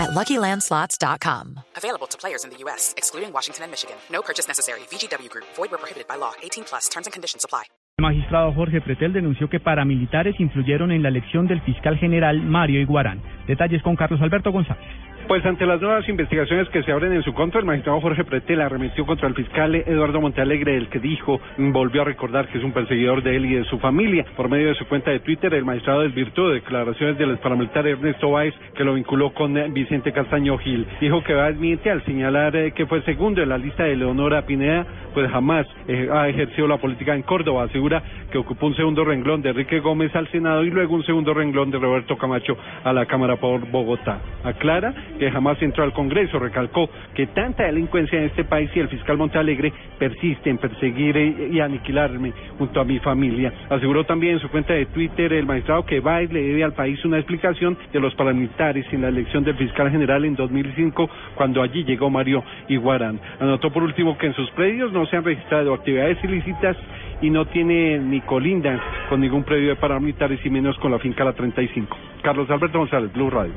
at LuckyLandSlots.com. Available to players in the U.S., excluding Washington and Michigan. No purchase necessary. VGW Group. Void where prohibited by law. 18 plus. Terms and conditions apply. El magistrado Jorge Pretel denunció que paramilitares influyeron en la elección del fiscal general Mario Iguarán. Detalles con Carlos Alberto González. Pues ante las nuevas investigaciones que se abren en su contra, el magistrado Jorge Pretel arremetió contra el fiscal Eduardo Montealegre, el que dijo, volvió a recordar que es un perseguidor de él y de su familia. Por medio de su cuenta de Twitter, el magistrado desvirtuó declaraciones del paramilitar Ernesto Báez, que lo vinculó con eh, Vicente Castaño Gil. Dijo que Báez miente al señalar eh, que fue segundo en la lista de Leonora Pineda, pues jamás eh, ha ejercido la política en Córdoba. Asegura que ocupó un segundo renglón de Enrique Gómez al Senado y luego un segundo renglón de Roberto Camacho a la Cámara por Bogotá. Aclara que jamás entró al Congreso. Recalcó que tanta delincuencia en este país y el fiscal Montalegre persiste en perseguir y aniquilarme junto a mi familia. Aseguró también en su cuenta de Twitter el magistrado que Baez le debe al país una explicación de los paramilitares en la elección del fiscal general en 2005 cuando allí llegó Mario Iguarán. Anotó por último que en sus predios no se han registrado actividades ilícitas y no tiene ni colinda con ningún predio de paramilitares y menos con la finca La 35. Carlos Alberto González, Blue Radio.